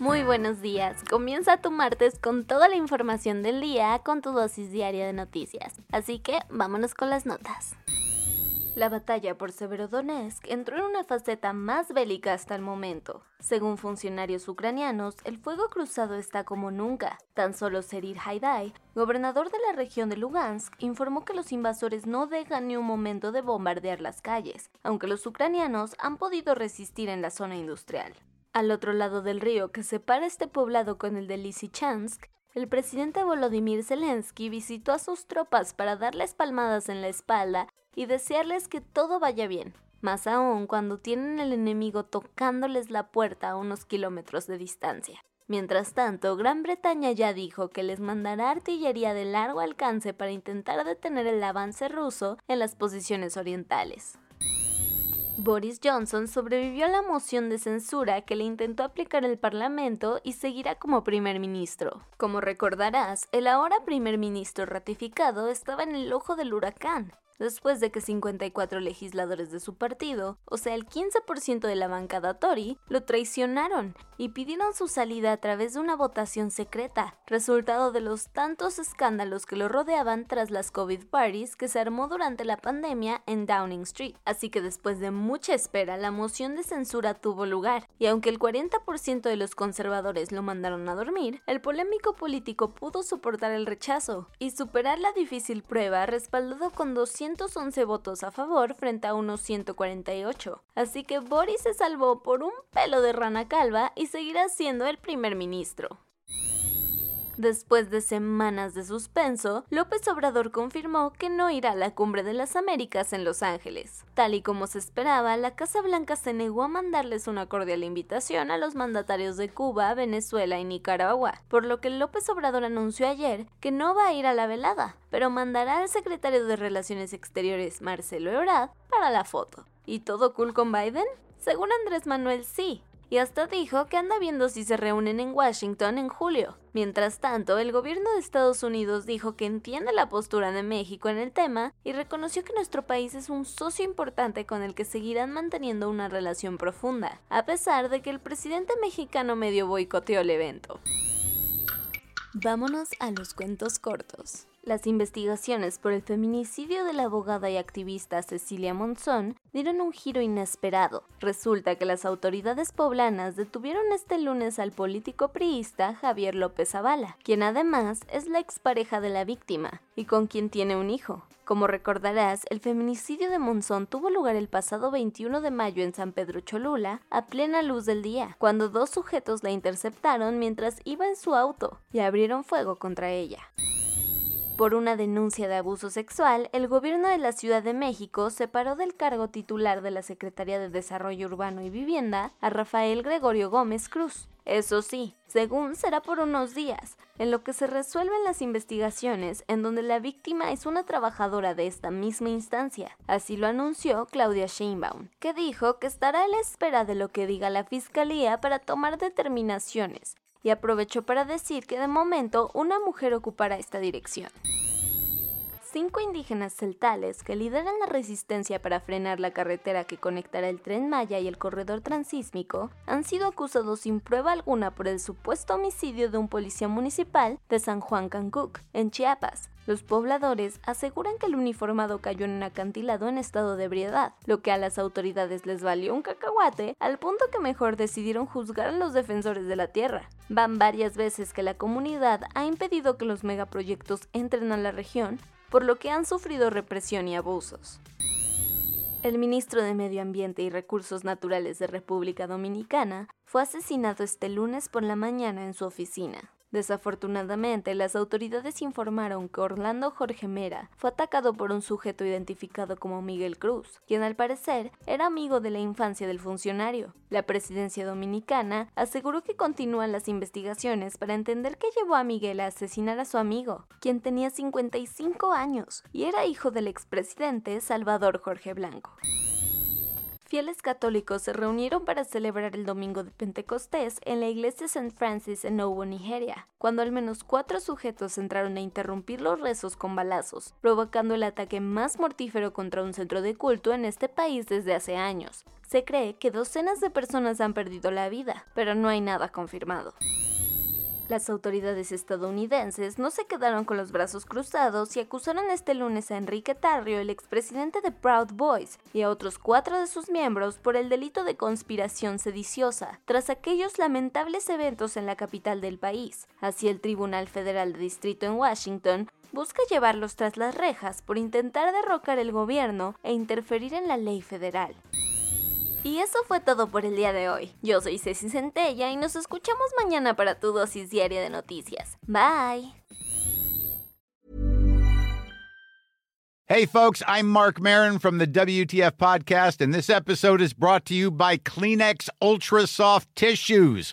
Muy buenos días. Comienza tu martes con toda la información del día con tu dosis diaria de noticias. Así que vámonos con las notas. La batalla por Severodonetsk entró en una faceta más bélica hasta el momento. Según funcionarios ucranianos, el fuego cruzado está como nunca. Tan solo Serir Haidai, gobernador de la región de Lugansk, informó que los invasores no dejan ni un momento de bombardear las calles, aunque los ucranianos han podido resistir en la zona industrial. Al otro lado del río que separa este poblado con el de Lysychansk, el presidente Volodymyr Zelensky visitó a sus tropas para darles palmadas en la espalda y desearles que todo vaya bien, más aún cuando tienen al enemigo tocándoles la puerta a unos kilómetros de distancia. Mientras tanto, Gran Bretaña ya dijo que les mandará artillería de largo alcance para intentar detener el avance ruso en las posiciones orientales. Boris Johnson sobrevivió a la moción de censura que le intentó aplicar el Parlamento y seguirá como primer ministro. Como recordarás, el ahora primer ministro ratificado estaba en el ojo del huracán, después de que 54 legisladores de su partido, o sea el 15% de la bancada Tory, lo traicionaron y pidieron su salida a través de una votación secreta, resultado de los tantos escándalos que lo rodeaban tras las COVID parties que se armó durante la pandemia en Downing Street. Así que después de mucha espera, la moción de censura tuvo lugar, y aunque el 40% de los conservadores lo mandaron a dormir, el polémico político pudo soportar el rechazo y superar la difícil prueba respaldado con 211 votos a favor frente a unos 148. Así que Boris se salvó por un pelo de rana calva y seguirá siendo el primer ministro. Después de semanas de suspenso, López Obrador confirmó que no irá a la Cumbre de las Américas en Los Ángeles. Tal y como se esperaba, la Casa Blanca se negó a mandarles una cordial invitación a los mandatarios de Cuba, Venezuela y Nicaragua, por lo que López Obrador anunció ayer que no va a ir a la velada, pero mandará al secretario de Relaciones Exteriores, Marcelo Ebrard, para la foto. ¿Y todo cool con Biden? Según Andrés Manuel, sí, y hasta dijo que anda viendo si se reúnen en Washington en julio. Mientras tanto, el gobierno de Estados Unidos dijo que entiende la postura de México en el tema y reconoció que nuestro país es un socio importante con el que seguirán manteniendo una relación profunda, a pesar de que el presidente mexicano medio boicoteó el evento. Vámonos a los cuentos cortos. Las investigaciones por el feminicidio de la abogada y activista Cecilia Monzón dieron un giro inesperado. Resulta que las autoridades poblanas detuvieron este lunes al político priista Javier López Zavala, quien además es la expareja de la víctima y con quien tiene un hijo. Como recordarás, el feminicidio de Monzón tuvo lugar el pasado 21 de mayo en San Pedro Cholula, a plena luz del día, cuando dos sujetos la interceptaron mientras iba en su auto y abrieron fuego contra ella. Por una denuncia de abuso sexual, el gobierno de la Ciudad de México separó del cargo titular de la Secretaría de Desarrollo Urbano y Vivienda a Rafael Gregorio Gómez Cruz. Eso sí, según será por unos días, en lo que se resuelven las investigaciones en donde la víctima es una trabajadora de esta misma instancia. Así lo anunció Claudia Sheinbaum, que dijo que estará a la espera de lo que diga la Fiscalía para tomar determinaciones, y aprovechó para decir que de momento una mujer ocupará esta dirección. Cinco indígenas celtales que lideran la resistencia para frenar la carretera que conectará el tren Maya y el corredor transísmico han sido acusados sin prueba alguna por el supuesto homicidio de un policía municipal de San Juan Cancuc, en Chiapas. Los pobladores aseguran que el uniformado cayó en un acantilado en estado de ebriedad, lo que a las autoridades les valió un cacahuate al punto que mejor decidieron juzgar a los defensores de la tierra. Van varias veces que la comunidad ha impedido que los megaproyectos entren a la región por lo que han sufrido represión y abusos. El ministro de Medio Ambiente y Recursos Naturales de República Dominicana fue asesinado este lunes por la mañana en su oficina. Desafortunadamente, las autoridades informaron que Orlando Jorge Mera fue atacado por un sujeto identificado como Miguel Cruz, quien al parecer era amigo de la infancia del funcionario. La presidencia dominicana aseguró que continúan las investigaciones para entender qué llevó a Miguel a asesinar a su amigo, quien tenía 55 años y era hijo del expresidente Salvador Jorge Blanco fieles católicos se reunieron para celebrar el domingo de Pentecostés en la iglesia St. Francis en Owo, Nigeria, cuando al menos cuatro sujetos entraron a interrumpir los rezos con balazos, provocando el ataque más mortífero contra un centro de culto en este país desde hace años. Se cree que docenas de personas han perdido la vida, pero no hay nada confirmado. Las autoridades estadounidenses no se quedaron con los brazos cruzados y acusaron este lunes a Enrique Tarrio, el expresidente de Proud Boys, y a otros cuatro de sus miembros por el delito de conspiración sediciosa, tras aquellos lamentables eventos en la capital del país. Así el Tribunal Federal de Distrito en Washington busca llevarlos tras las rejas por intentar derrocar el gobierno e interferir en la ley federal. Y eso fue todo por el día de hoy. Yo soy Ceci Centella y nos escuchamos mañana para tu dosis diaria de noticias. Bye. Hey, folks, I'm Mark Marin from the WTF Podcast, and this episode is brought to you by Kleenex Ultra Soft Tissues